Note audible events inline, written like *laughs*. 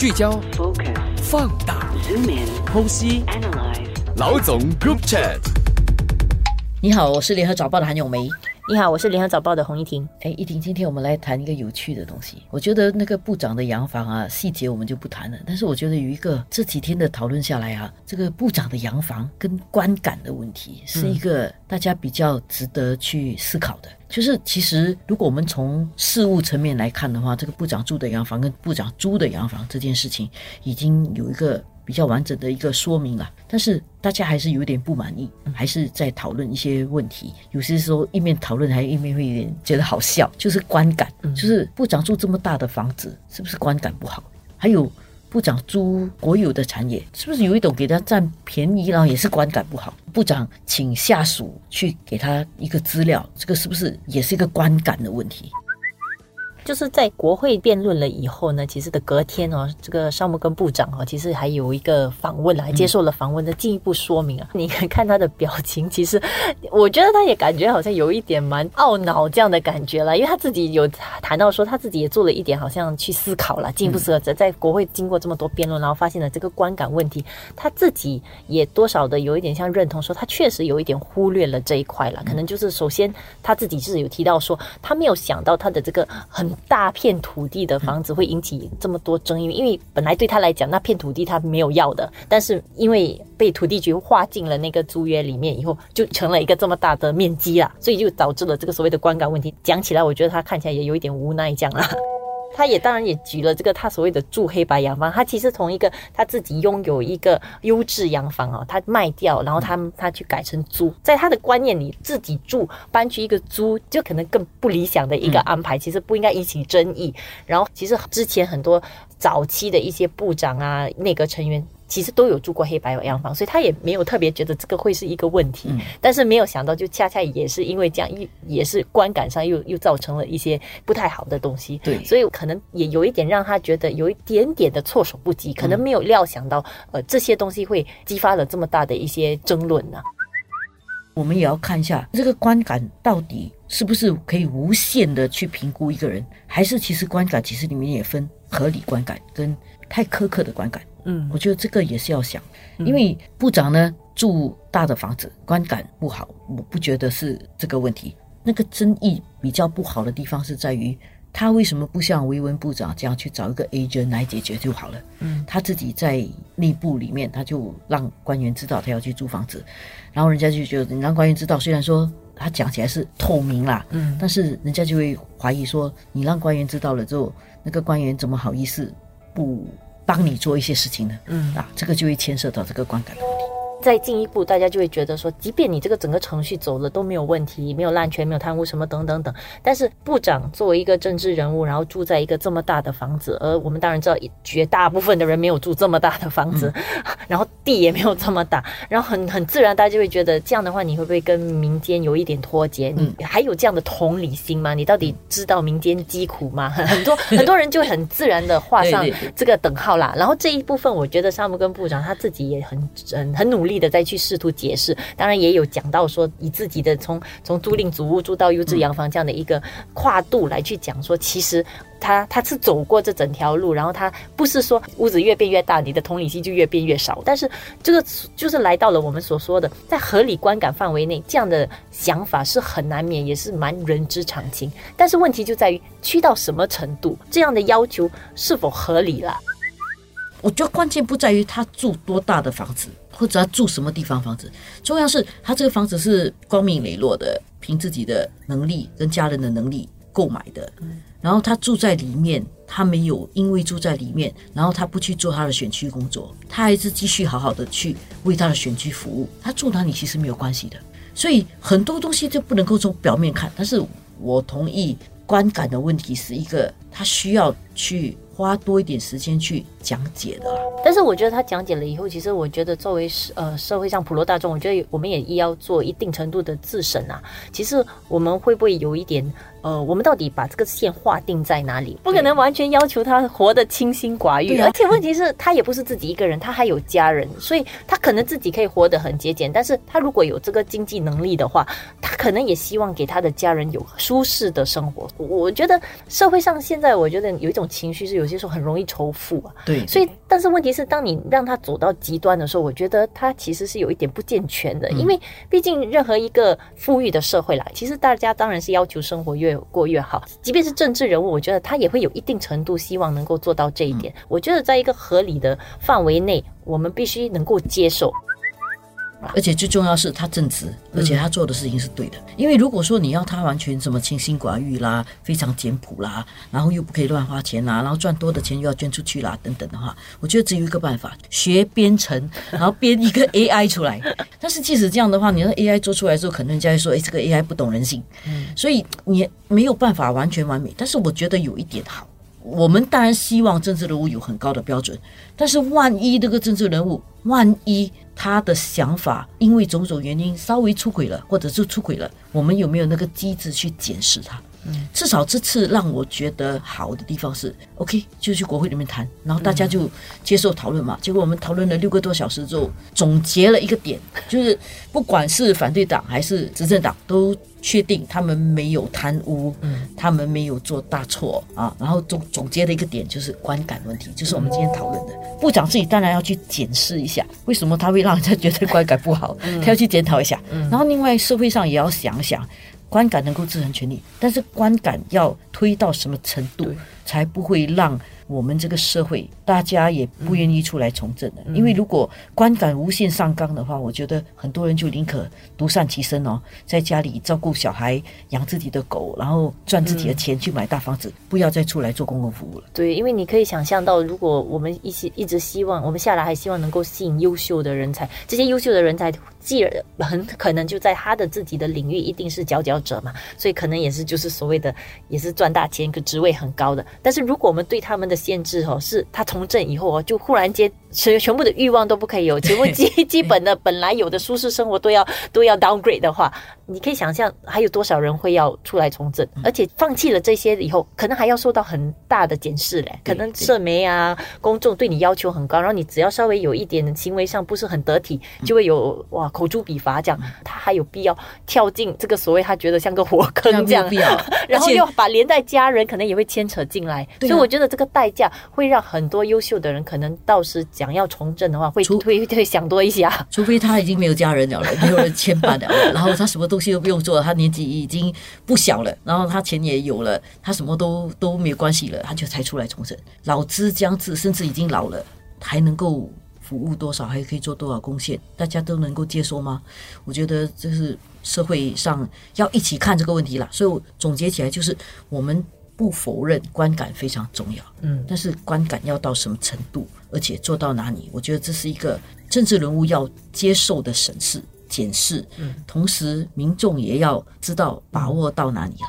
聚焦、Focus. 放大、Zoom in. 剖析。Analyze. 老总 Group Chat。你好，我是联合早报的韩永梅。你好，我是联合早报的洪一婷。哎，一婷，今天我们来谈一个有趣的东西。我觉得那个部长的洋房啊，细节我们就不谈了。但是我觉得有一个这几天的讨论下来啊，这个部长的洋房跟观感的问题，是一个大家比较值得去思考的。就是其实如果我们从事物层面来看的话，这个部长住的洋房跟部长租的洋房这件事情，已经有一个比较完整的一个说明了，但是大家还是有点不满意，还是在讨论一些问题。有些时候一面讨论，还一面会有点觉得好笑，就是观感，就是部长住这么大的房子，是不是观感不好？还有部长租国有的产业，是不是有一种给他占便宜，然后也是观感不好？部长请下属去给他一个资料，这个是不是也是一个观感的问题？就是在国会辩论了以后呢，其实的隔天哦，这个商务跟部长哦，其实还有一个访问来，接受了访问的进一步说明啊。*laughs* 你看他的表情，其实我觉得他也感觉好像有一点蛮懊恼这样的感觉了，因为他自己有谈到说，他自己也做了一点好像去思考了，进一步思考，在在国会经过这么多辩论，然后发现了这个观感问题，他自己也多少的有一点像认同说，他确实有一点忽略了这一块了。可能就是首先他自己是有提到说，他没有想到他的这个很大片土地的房子会引起这么多争议，因为本来对他来讲那片土地他没有要的，但是因为被土地局划进了那个租约里面以后，就成了一个这么大的面积了，所以就导致了这个所谓的观感问题。讲起来，我觉得他看起来也有一点无奈这样啦。他也当然也举了这个他所谓的住黑白洋房，他其实从一个他自己拥有一个优质洋房哦，他卖掉，然后他他去改成租，在他的观念里，自己住搬去一个租，就可能更不理想的一个安排，其实不应该引起争议。然后其实之前很多早期的一些部长啊、内阁成员。其实都有住过黑白洋房，所以他也没有特别觉得这个会是一个问题。嗯但是没有想到，就恰恰也是因为这样，又也是观感上又又造成了一些不太好的东西。对所以可能也有一点让他觉得有一点点的措手不及，可能没有料想到，呃，这些东西会激发了这么大的一些争论呢、我们也要看一下这个观感到底是不是可以无限的去评估一个人，还是其实观感其实里面也分合理观感跟太苛刻的观感。嗯。我觉得这个也是要想，因为部长呢住大的房子，观感不好，我不觉得是这个问题。那个争议比较不好的地方是在于，他为什么不像维文部长这样去找一个 agent 来解决就好了？嗯，他自己在内部里面，他就让官员知道他要去租房子，然后人家就觉得你让官员知道，虽然说他讲起来是透明啦，嗯。但是人家就会怀疑说，你让官员知道了之后，那个官员怎么好意思不帮你做一些事情的？嗯啊，这个就会牵涉到这个观感的问题。再进一步，大家就会觉得说，即便你这个整个程序走了都没有问题，没有滥权，没有贪污什么等等等，但是部长作为一个政治人物，然后住在一个这么大的房子，而我们当然知道，绝大部分的人没有住这么大的房子，然后地也没有这么大，然后很很自然，大家就会觉得这样的话，你会不会跟民间有一点脱节？你还有这样的同理心吗？你到底知道民间疾苦吗？很多很多人就会很自然的画上这个等号啦。然后这一部分，我觉得沙姆根部长他自己也很很很努力力的再去试图解释，当然也有讲到说以自己的从从租赁祖屋住到优质洋房这样的一个跨度来去讲说，其实。他他是走过这整条路，然后他不是说屋子越变越大，你的同理心就越变越少。但是这个就是来到了我们所说的在合理观感范围内，这样的想法是很难免，也是蛮人之常情。但是问题就在于去到什么程度，这样的要求是否合理了？我觉得关键不在于他住多大的房子，或者他住什么地方房子，重要是他这个房子是光明磊落的，凭自己的能力跟家人的能力购买的。然后他住在里面，他没有因为住在里面，然后他不去做他的选区工作，他还是继续好好的去为他的选区服务。他住哪里其实没有关系的，所以很多东西就不能够从表面看。但是我同意观感的问题是一个，他需要去花多一点时间去讲解的啦。但是我觉得他讲解了以后，其实我觉得作为是呃社会上普罗大众，我觉得我们也要做一定程度的自审啊。其实我们会不会有一点呃，我们到底把这个线划定在哪里？不可能完全要求他活得清心寡欲，啊而且问题是，他也不是自己一个人，他还有家人，所以他可能自己可以活得很节俭，但是他如果有这个经济能力的话，他可能也希望给他的家人有舒适的生活。我我觉得社会上现在，我觉得有一种情绪是有些时候很容易仇富啊。对，所以，但是问题是，当你让他走到极端的时候，我觉得他其实是有一点不健全的，因为毕竟任何一个富裕的社会啦，其实大家当然是要求生活越过越好，即便是政治人物，我觉得他也会有一定程度希望能够做到这一点。我觉得在一个合理的范围内，我们必须能够接受。而且最重要是他正直，而且他做的事情是对的。因为如果说你要他完全什么清心寡欲啦，非常简朴啦，然后又不可以乱花钱啦，然后赚多的钱又要捐出去啦，等等的话，我觉得只有一个办法：学编程，然后编一个 AI 出来。*laughs* 但是即使这样的话，你让 AI 做出来之后，可能人家会说：“哎，这个 AI 不懂人性。”嗯，所以你没有办法完全完美。但是我觉得有一点好。我们当然希望政治人物有很高的标准，但是万一这个政治人物，万一他的想法因为种种原因稍微出轨了，或者是出轨了，我们有没有那个机制去检视他？嗯，至少这次让我觉得好的地方是，OK，就去国会里面谈，然后大家就接受讨论嘛。结果我们讨论了六个多小时之后，总结了一个点，就是不管是反对党还是执政党都。确定他们没有贪污，嗯，他们没有做大错啊。然后总总结的一个点就是观感问题，就是我们今天讨论的。部长自己当然要去检视一下，为什么他会让人家觉得观感不好，他要去检讨一下。然后另外社会上也要想想，观感能够制衡权力，但是观感要推到什么程度，才不会让。我们这个社会，大家也不愿意出来从政的，因为如果观感无限上纲的话，我觉得很多人就宁可独善其身哦，在家里照顾小孩、养自己的狗，然后赚自己的钱去买大房子，不要再出来做公共服务了。对，因为你可以想象到，如果我们一些一直希望，我们下来还希望能够吸引优秀的人才，这些优秀的人才，既很可能就在他的自己的领域一定是佼佼者嘛，所以可能也是就是所谓的也是赚大钱，个职位很高的。但是如果我们对他们的限制哦，是他从政以后哦，就忽然间全全部的欲望都不可以有，全部 *laughs* 基基本的本来有的舒适生活都要都要 downgrade 的话，你可以想象还有多少人会要出来从政，而且放弃了这些以后，可能还要受到很大的检视嘞。可能社媒啊，公众对你要求很高，然后你只要稍微有一点行为上不是很得体，就会有哇口诛笔伐这样。他还有必要跳进这个所谓他觉得像个火坑这样，*laughs* 然后又把连带家人可能也会牵扯进来，所以我觉得这个代价。会让很多优秀的人可能到时想要从政的话，会会会想多一些啊。除非他已经没有家人了，没有人牵绊了，然后他什么东西都不用做，他年纪已经不小了，然后他钱也有了，他什么都都没有关系了，他就才出来从政。老之将至，甚至已经老了，还能够服务多少，还可以做多少贡献，大家都能够接受吗？我觉得这是社会上要一起看这个问题了。所以总结起来就是我们。不否认观感非常重要，嗯，但是观感要到什么程度，而且做到哪里，我觉得这是一个政治人物要接受的审视、检视，嗯，同时民众也要知道把握到哪里了。